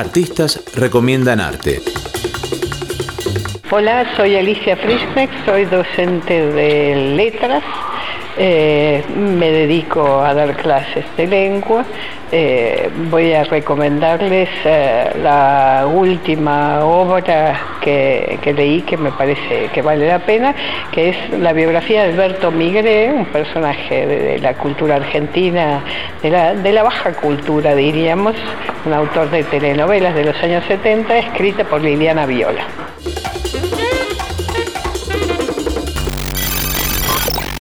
Artistas recomiendan arte. Hola, soy Alicia Frischneck, soy docente de letras. Eh, me dedico a dar clases de lengua. Eh, voy a recomendarles eh, la última obra que, leí que me parece que vale la pena, que es la biografía de Alberto Migré, un personaje de, la cultura argentina, de la, de la baja cultura diríamos, un autor de telenovelas de los años 70, escrita por Liliana Viola.